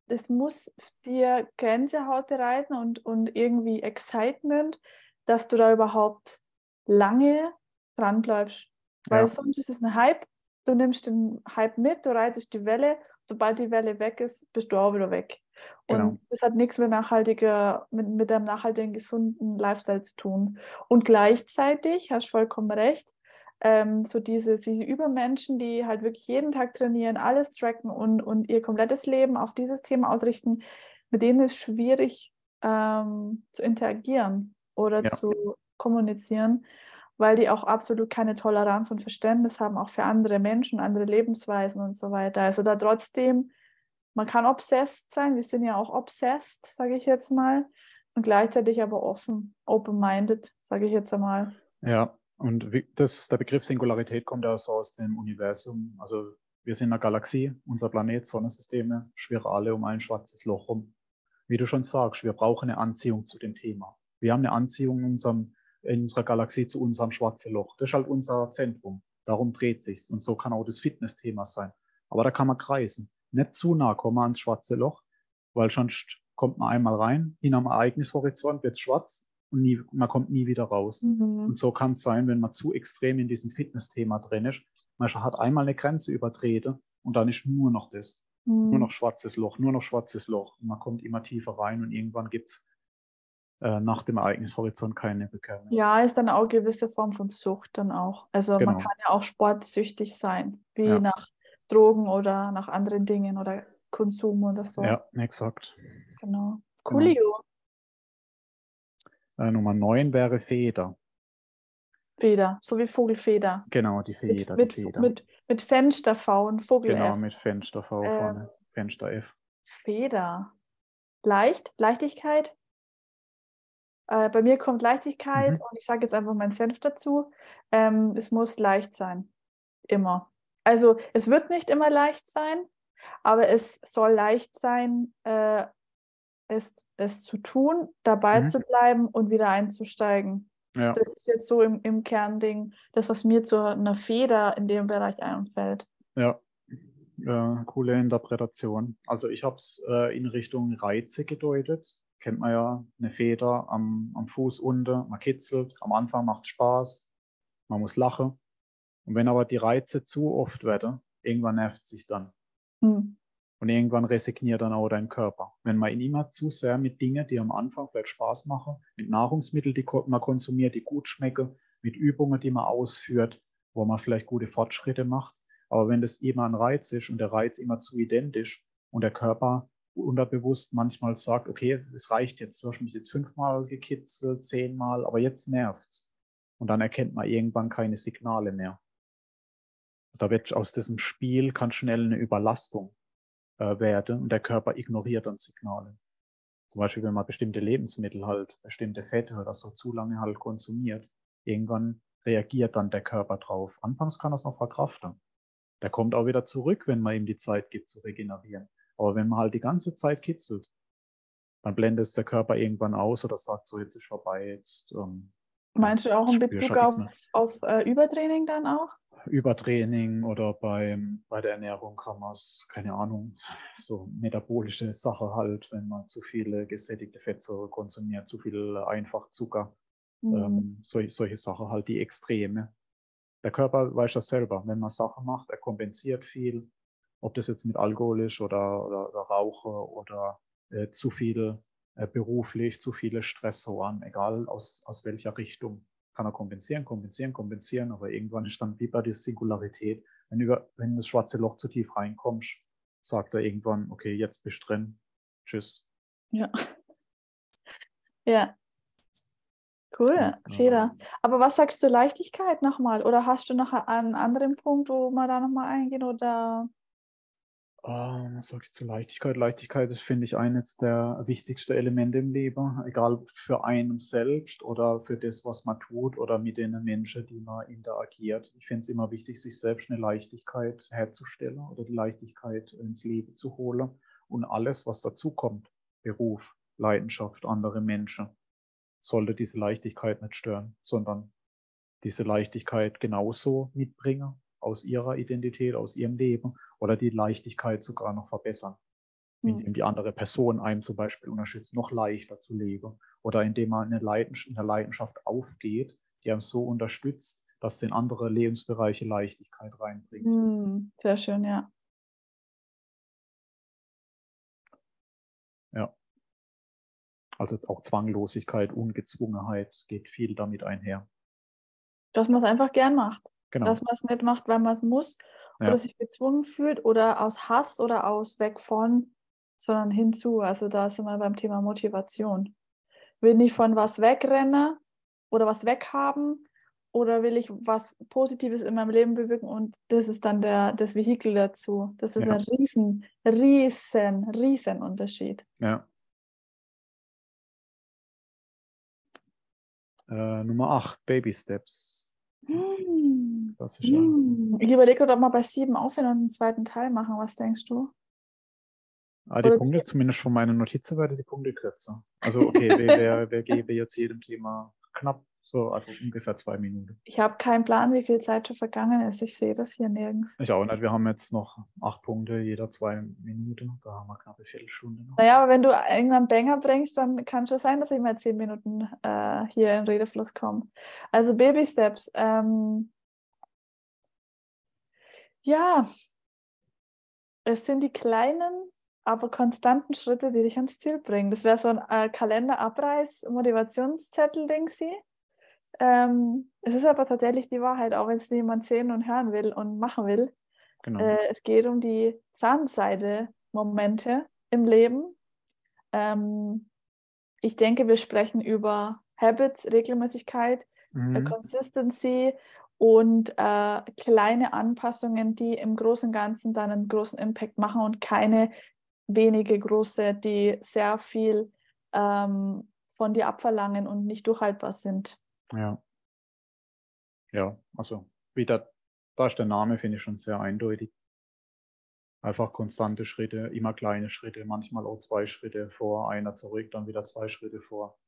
es muss dir Gänsehaut bereiten und, und irgendwie Excitement, dass du da überhaupt lange dran bleibst. Weil ja. sonst ist es ein Hype, du nimmst den Hype mit, du reitest die Welle, sobald die Welle weg ist, bist du auch wieder weg. Und genau. das hat nichts mit nachhaltiger, mit, mit einem nachhaltigen, gesunden Lifestyle zu tun. Und gleichzeitig, hast du vollkommen recht, ähm, so diese, diese Übermenschen, die halt wirklich jeden Tag trainieren, alles tracken und, und ihr komplettes Leben auf dieses Thema ausrichten, mit denen ist schwierig ähm, zu interagieren oder ja. zu kommunizieren, weil die auch absolut keine Toleranz und Verständnis haben, auch für andere Menschen, andere Lebensweisen und so weiter. Also da trotzdem man kann obsessed sein, wir sind ja auch obsessed, sage ich jetzt mal, und gleichzeitig aber offen, open-minded, sage ich jetzt einmal. Ja, und das, der Begriff Singularität kommt ja so aus dem Universum. Also wir sind eine Galaxie, unser Planet, Sonnensysteme, Spirale um ein schwarzes Loch rum. Wie du schon sagst, wir brauchen eine Anziehung zu dem Thema. Wir haben eine Anziehung in, unserem, in unserer Galaxie zu unserem schwarzen Loch. Das ist halt unser Zentrum. Darum dreht sich's. Und so kann auch das Fitness-Thema sein. Aber da kann man kreisen nicht zu nah kommen ans schwarze Loch, weil sonst kommt man einmal rein, in einem Ereignishorizont wird es schwarz und nie, man kommt nie wieder raus. Mhm. Und so kann es sein, wenn man zu extrem in diesem Fitness-Thema drin ist. Man hat einmal eine Grenze übertreten und dann ist nur noch das. Mhm. Nur noch schwarzes Loch, nur noch schwarzes Loch. Und man kommt immer tiefer rein und irgendwann gibt es äh, nach dem Ereignishorizont keine Rückkehr mehr. Ja, ist dann auch eine gewisse Form von Sucht dann auch. Also genau. man kann ja auch sportsüchtig sein, wie ja. nach Drogen oder nach anderen Dingen oder Konsum oder so. Ja, exakt. Genau. Coolio. Genau. Äh, Nummer 9 wäre Feder. Feder, so wie Vogelfeder. Genau, die Feder. Mit, die Feder. mit, mit Fenster V und Vogel Genau, F. mit Fenster V ähm, vorne. Fenster F. Feder. Leicht, Leichtigkeit. Äh, bei mir kommt Leichtigkeit mhm. und ich sage jetzt einfach meinen Senf dazu. Ähm, es muss leicht sein. Immer. Also es wird nicht immer leicht sein, aber es soll leicht sein, äh, es, es zu tun, dabei mhm. zu bleiben und wieder einzusteigen. Ja. Das ist jetzt so im, im Kernding, das, was mir zu einer Feder in dem Bereich einfällt. Ja, äh, coole Interpretation. Also ich habe es äh, in Richtung Reize gedeutet. Kennt man ja, eine Feder am, am Fuß unten, man kitzelt, am Anfang macht Spaß, man muss lachen. Und wenn aber die Reize zu oft werden, irgendwann nervt sich dann. Hm. Und irgendwann resigniert dann auch dein Körper. Wenn man ihn immer zu sehr mit Dingen, die am Anfang vielleicht Spaß machen, mit Nahrungsmitteln, die man konsumiert, die gut schmecken, mit Übungen, die man ausführt, wo man vielleicht gute Fortschritte macht. Aber wenn das immer ein Reiz ist und der Reiz immer zu identisch und der Körper unterbewusst manchmal sagt, okay, es reicht jetzt, du hast mich jetzt fünfmal gekitzelt, zehnmal, aber jetzt nervt's. Und dann erkennt man irgendwann keine Signale mehr. Da wird aus diesem Spiel kann schnell eine Überlastung äh, werde und der Körper ignoriert dann Signale. Zum Beispiel, wenn man bestimmte Lebensmittel halt, bestimmte Fette oder so zu lange halt konsumiert, irgendwann reagiert dann der Körper drauf. Anfangs kann es noch verkraften. Der kommt auch wieder zurück, wenn man ihm die Zeit gibt zu regenerieren. Aber wenn man halt die ganze Zeit kitzelt, dann blendet es der Körper irgendwann aus oder sagt so, jetzt ist vorbei, jetzt. Ähm, Meinst du auch in Bezug auf, auf äh, Übertraining dann auch? Übertraining oder beim, bei der Ernährung kann man es, keine Ahnung, so metabolische Sache halt, wenn man zu viele gesättigte Fettsäuren konsumiert, zu viel Einfachzucker, mhm. ähm, solche, solche Sachen halt, die Extreme. Der Körper weiß das selber, wenn man Sachen macht, er kompensiert viel, ob das jetzt mit Alkohol ist oder, oder, oder Rauche oder äh, zu viel beruflich, zu viele Stressoren, egal aus, aus welcher Richtung kann er kompensieren, kompensieren, kompensieren, aber irgendwann ist dann wie bei der Singularität, wenn, über, wenn das schwarze Loch zu tief reinkommst, sagt er irgendwann, okay, jetzt bist du drin, tschüss. Ja. Ja. Cool, Feder. Aber was sagst du Leichtigkeit nochmal? Oder hast du noch einen anderen Punkt, wo wir da nochmal eingehen? Oder ähm, was sage ich zu Leichtigkeit? Leichtigkeit ist, finde ich, eines der wichtigsten Elemente im Leben, egal für einen selbst oder für das, was man tut oder mit den Menschen, die man interagiert. Ich finde es immer wichtig, sich selbst eine Leichtigkeit herzustellen oder die Leichtigkeit ins Leben zu holen und alles, was dazukommt, Beruf, Leidenschaft, andere Menschen, sollte diese Leichtigkeit nicht stören, sondern diese Leichtigkeit genauso mitbringen aus ihrer Identität, aus ihrem Leben oder die Leichtigkeit sogar noch verbessern. Mhm. Indem die andere Person einem zum Beispiel unterstützt, noch leichter zu leben. Oder indem man eine Leidenschaft, in der Leidenschaft aufgeht, die einem so unterstützt, dass in andere Lebensbereiche Leichtigkeit reinbringt. Mhm. Sehr schön, ja. Ja. Also auch Zwanglosigkeit, Ungezwungenheit geht viel damit einher. Dass man es einfach gern macht. Genau. Dass man es nicht macht, weil man es muss ja. oder sich gezwungen fühlt oder aus Hass oder aus weg von, sondern hinzu. Also da sind wir beim Thema Motivation. Will ich von was wegrennen oder was weghaben oder will ich was Positives in meinem Leben bewirken und das ist dann der, das Vehikel dazu. Das ist ja. ein riesen, riesen, riesen Unterschied. Ja. Äh, Nummer 8, Baby Steps. Hm. Ist hm. Ich überlege gerade, ob wir bei sieben aufhören und einen zweiten Teil machen. Was denkst du? Ah, die Oder Punkte, zumindest von meiner Notizen, werden die Punkte kürzer. Also okay, wer, wer, wer gebe jetzt jedem Thema knapp so, also ungefähr zwei Minuten. Ich habe keinen Plan, wie viel Zeit schon vergangen ist. Ich sehe das hier nirgends. Ich auch nicht. Wir haben jetzt noch acht Punkte, jeder zwei Minuten. Da haben wir knapp eine Viertelstunde noch. Naja, aber wenn du irgendeinen Banger bringst, dann kann schon sein, dass ich mal zehn Minuten äh, hier in Redefluss komme. Also Baby Steps. Ähm, ja, es sind die kleinen, aber konstanten Schritte, die dich ans Ziel bringen. Das wäre so ein äh, Kalenderabreiß, Motivationszettel, denke ich. Ähm, es ist aber tatsächlich die Wahrheit, auch wenn es niemand sehen und hören will und machen will. Genau. Äh, es geht um die Zahnseide-Momente im Leben. Ähm, ich denke, wir sprechen über Habits, Regelmäßigkeit, mhm. Consistency und äh, kleine Anpassungen, die im Großen und Ganzen dann einen großen Impact machen und keine wenige große, die sehr viel ähm, von dir abverlangen und nicht durchhaltbar sind. Ja. Ja, also wieder, da ist der Name, finde ich schon sehr eindeutig. Einfach konstante Schritte, immer kleine Schritte, manchmal auch zwei Schritte vor, einer zurück, dann wieder zwei Schritte vor.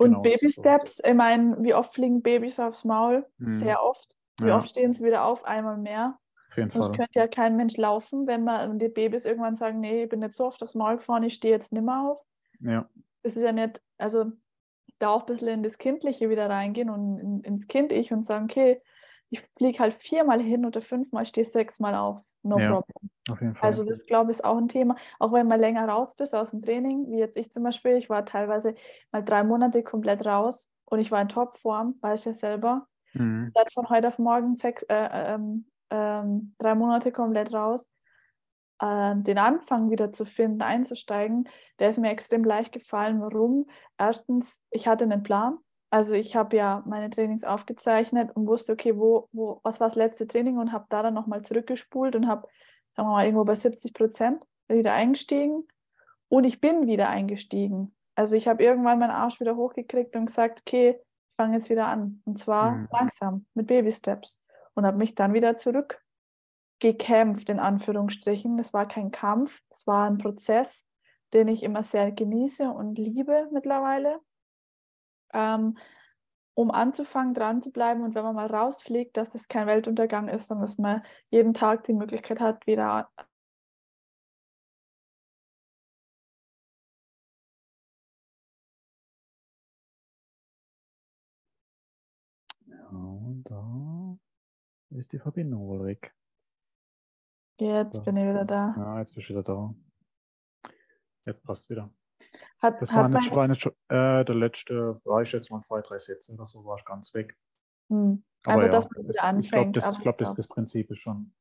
Und genau, Baby Steps, so. ich meine, wie oft fliegen Babys aufs Maul? Mhm. Sehr oft. Wie ja. oft stehen sie wieder auf? Einmal mehr. Auf jeden Fall. Sonst könnte ja kein Mensch laufen, wenn man die Babys irgendwann sagen, nee, ich bin jetzt so oft aufs Maul gefahren, ich stehe jetzt nicht mehr auf. Ja. Das ist ja nicht, also da auch ein bisschen in das Kindliche wieder reingehen und in, ins Kind-Ich und sagen, okay, ich fliege halt viermal hin oder fünfmal, stehe sechsmal auf. No ja, problem. Auf jeden Fall. Also das glaube ich ist auch ein Thema. Auch wenn man länger raus bist aus dem Training, wie jetzt ich zum Beispiel, ich war teilweise mal drei Monate komplett raus und ich war in Topform, weiß ich ja selber. Mhm. Dann von heute auf morgen sechs, äh, ähm, ähm, drei Monate komplett raus. Äh, den Anfang wieder zu finden, einzusteigen, der ist mir extrem leicht gefallen. Warum? Erstens, ich hatte einen Plan. Also ich habe ja meine Trainings aufgezeichnet und wusste, okay, wo, wo, was war das letzte Training und habe da dann nochmal zurückgespult und habe, sagen wir mal, irgendwo bei 70 Prozent wieder eingestiegen und ich bin wieder eingestiegen. Also ich habe irgendwann meinen Arsch wieder hochgekriegt und gesagt, okay, ich fange jetzt wieder an. Und zwar mhm. langsam, mit Baby-Steps. Und habe mich dann wieder zurückgekämpft, in Anführungsstrichen. Es war kein Kampf, es war ein Prozess, den ich immer sehr genieße und liebe mittlerweile ähm, um anzufangen, dran zu bleiben und wenn man mal rausfliegt, dass es kein Weltuntergang ist, sondern dass man jeden Tag die Möglichkeit hat, wieder Ja, und da ist die Verbindung wohl weg. Jetzt so. bin ich wieder da. Ja, jetzt bist du wieder da. Jetzt passt wieder. Hat, das war nicht, war nicht äh, der letzte, war ich jetzt mal zwei, drei Sätze oder so, war ich ganz weg. Hm. Aber Einfach, ja, dass man wieder anfängt. Ich glaube, das, glaub, das, das Prinzip ist schon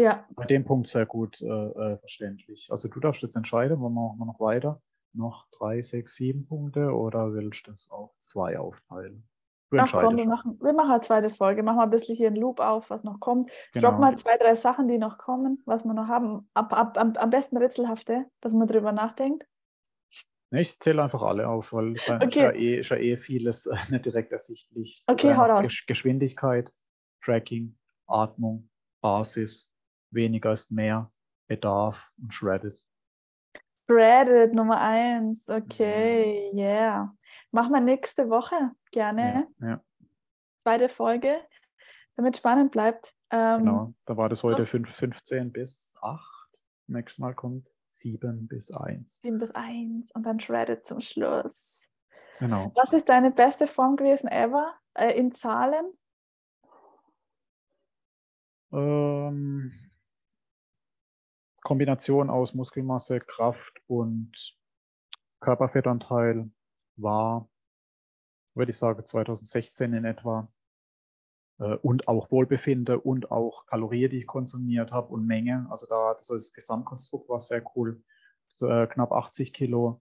ja. bei dem Punkt sehr gut äh, äh, verständlich. Also du darfst jetzt entscheiden, wollen wir noch weiter? Noch drei, sechs, sieben Punkte oder willst du das auf zwei aufteilen? Ach komm, wir machen, wir machen eine zweite Folge. Machen wir ein bisschen hier einen Loop auf, was noch kommt. Genau. Drop mal zwei, drei Sachen, die noch kommen, was wir noch haben. Ab, ab, am, am besten rätselhafte, dass man drüber nachdenkt. Nee, ich zähle einfach alle auf, weil okay. ist, ja eh, ist ja eh vieles äh, nicht direkt ersichtlich. Okay, hau raus. Geschwindigkeit, Tracking, Atmung, Basis, weniger ist mehr, Bedarf und Shredded. Shredded Nummer eins, okay, mhm. yeah. Machen wir nächste Woche gerne. Ja, ja. Zweite Folge, damit es spannend bleibt. Ähm, genau, da war das heute 5, 15 bis 8. Nächstes Mal kommt 7 bis 1. 7 bis 1 und dann Shredded zum Schluss. Genau. Was ist deine beste Form gewesen ever äh, in Zahlen? Ähm, Kombination aus Muskelmasse, Kraft und Körperfettanteil war, würde ich sagen, 2016 in etwa. Äh, und auch Wohlbefinden und auch Kalorien, die ich konsumiert habe und Menge. Also da das, das Gesamtkonstrukt war sehr cool. Äh, knapp 80 Kilo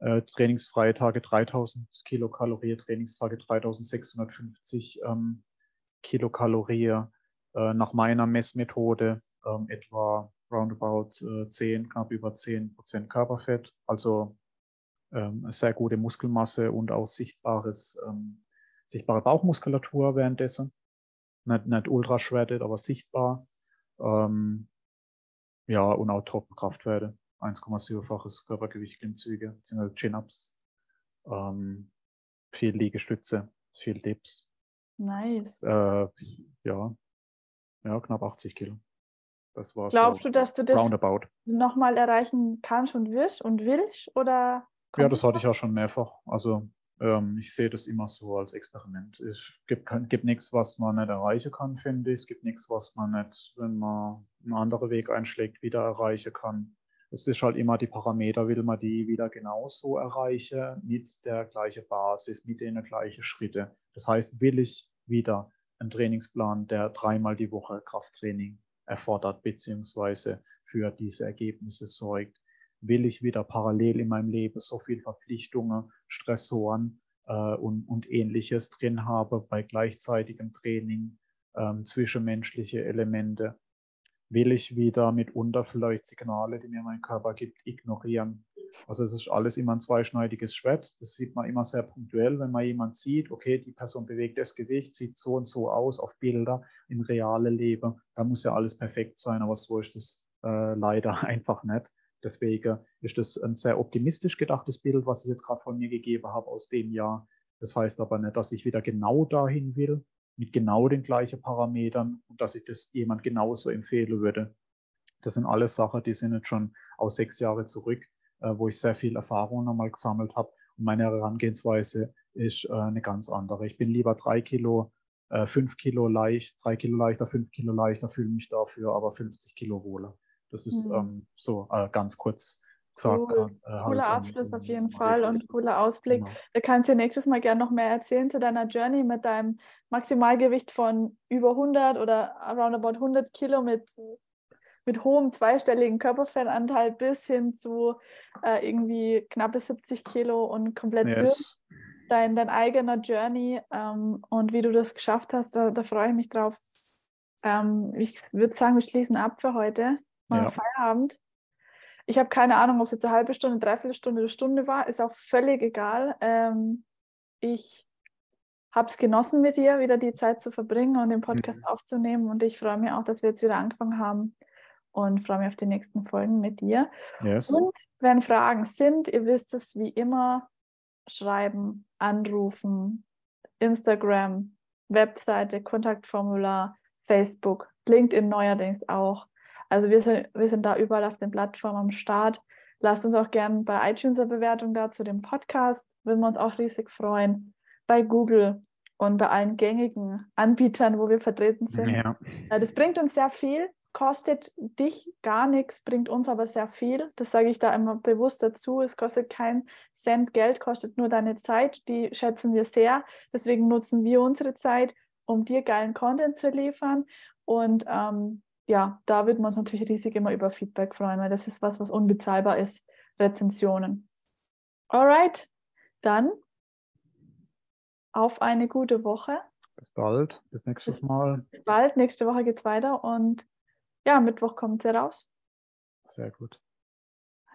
äh, trainingsfreie Tage 3000 Kilokalorien, Trainingstage 3650 ähm, Kilokalorien. Äh, nach meiner Messmethode ähm, etwa roundabout äh, 10, knapp über 10 Prozent Körperfett. Also ähm, sehr gute Muskelmasse und auch sichtbares, ähm, sichtbare Bauchmuskulatur währenddessen. Nicht, nicht ultra shredded, aber sichtbar. Ähm, ja, und auch Top-Kraftwerte. 1,7-faches Körpergewicht Klimmzüge, beziehungsweise Chin-Ups. Ähm, viel Liegestütze, viel Dips. Nice. Äh, ja. ja, knapp 80 Kilo. Das war Glaubst so du, dass du das roundabout. nochmal erreichen kannst und wirst und willst? Oder ja, das hatte ich ja schon mehrfach. Also ähm, ich sehe das immer so als Experiment. Es gibt, gibt nichts, was man nicht erreichen kann, finde ich. Es gibt nichts, was man nicht, wenn man einen anderen Weg einschlägt, wieder erreichen kann. Es ist halt immer die Parameter, will man die wieder genauso erreichen, mit der gleichen Basis, mit den gleichen Schritten. Das heißt, will ich wieder einen Trainingsplan, der dreimal die Woche Krafttraining erfordert, beziehungsweise für diese Ergebnisse sorgt, will ich wieder parallel in meinem Leben so viel Verpflichtungen, Stressoren äh, und, und ähnliches drin habe bei gleichzeitigem Training, ähm, zwischenmenschliche Elemente, will ich wieder mitunter vielleicht Signale, die mir mein Körper gibt, ignorieren. Also es ist alles immer ein zweischneidiges Schwert. Das sieht man immer sehr punktuell, wenn man jemand sieht, okay, die Person bewegt das Gewicht, sieht so und so aus auf Bilder, in reale Leben. Da muss ja alles perfekt sein, aber so ist das äh, leider einfach nicht. Deswegen ist das ein sehr optimistisch gedachtes Bild, was ich jetzt gerade von mir gegeben habe aus dem Jahr. Das heißt aber nicht, dass ich wieder genau dahin will, mit genau den gleichen Parametern und dass ich das jemand genauso empfehlen würde. Das sind alles Sachen, die sind jetzt schon aus sechs Jahren zurück, äh, wo ich sehr viel Erfahrung nochmal gesammelt habe. Und meine Herangehensweise ist äh, eine ganz andere. Ich bin lieber drei Kilo, äh, fünf Kilo leicht, drei Kilo leichter, fünf Kilo leichter, fühle mich dafür aber 50 Kilo wohler. Das ist mhm. ähm, so äh, ganz kurz gesagt. Cool. Äh, halt cooler Abschluss auf jeden Fall und cooler Ausblick. Genau. Da kannst du nächstes Mal gerne noch mehr erzählen zu deiner Journey mit deinem Maximalgewicht von über 100 oder roundabout 100 Kilo mit, mit hohem zweistelligen Körperfettanteil bis hin zu äh, irgendwie knappe 70 Kilo und komplett yes. dünn. Dein, dein eigener Journey ähm, und wie du das geschafft hast, da, da freue ich mich drauf. Ähm, ich würde sagen, wir schließen ab für heute. Ja. Feierabend. Ich habe keine Ahnung, ob es jetzt eine halbe Stunde, dreiviertel Stunde oder Stunde war. Ist auch völlig egal. Ähm, ich habe es genossen, mit dir wieder die Zeit zu verbringen und den Podcast mhm. aufzunehmen. Und ich freue mich auch, dass wir jetzt wieder angefangen haben und freue mich auf die nächsten Folgen mit dir. Yes. Und wenn Fragen sind, ihr wisst es wie immer, schreiben, anrufen, Instagram, Webseite, Kontaktformular, Facebook, LinkedIn neuerdings auch. Also wir sind, wir sind da überall auf den Plattformen am Start. Lasst uns auch gerne bei iTunes eine Bewertung da zu dem Podcast. Würden wir uns auch riesig freuen. Bei Google und bei allen gängigen Anbietern, wo wir vertreten sind. Ja. Das bringt uns sehr viel, kostet dich gar nichts, bringt uns aber sehr viel. Das sage ich da immer bewusst dazu. Es kostet kein Cent Geld, kostet nur deine Zeit. Die schätzen wir sehr. Deswegen nutzen wir unsere Zeit, um dir geilen Content zu liefern. Und ähm, ja, da würden wir uns natürlich riesig immer über Feedback freuen, weil das ist was, was unbezahlbar ist, Rezensionen. Alright, dann auf eine gute Woche. Bis bald, bis nächstes Mal. Bis bald, nächste Woche geht es weiter und ja, Mittwoch kommt sie raus. Sehr gut.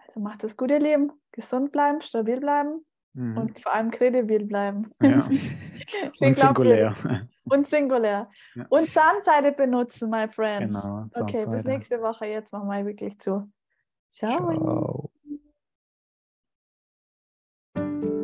Also macht es gut, ihr Lieben. Gesund bleiben, stabil bleiben mhm. und vor allem kredibil bleiben. Ja. und singulär. Und singulär. Ja. Und Zahnseide benutzen, my friends. Genau, okay, bis nächste Woche. Jetzt machen wir wirklich zu. Ciao. Ciao.